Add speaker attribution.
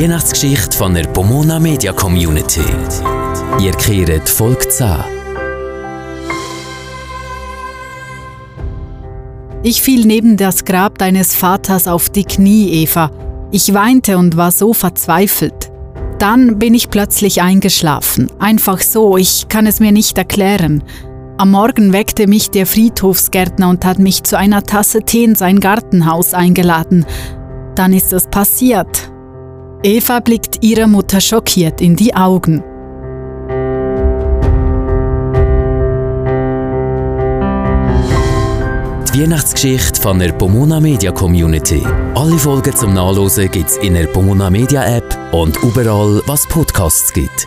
Speaker 1: Weihnachtsgeschichte von der Pomona Media Community. Ihr kehrt Folge 10.
Speaker 2: Ich fiel neben das Grab deines Vaters auf die Knie, Eva. Ich weinte und war so verzweifelt. Dann bin ich plötzlich eingeschlafen. Einfach so, ich kann es mir nicht erklären. Am Morgen weckte mich der Friedhofsgärtner und hat mich zu einer Tasse Tee in sein Gartenhaus eingeladen. Dann ist es passiert. Eva blickt ihrer Mutter schockiert in die Augen.
Speaker 1: Die Weihnachtsgeschichte von der Pomona Media Community. Alle Folgen zum Nachlesen gibt's in der Pomona Media App und überall, was Podcasts gibt.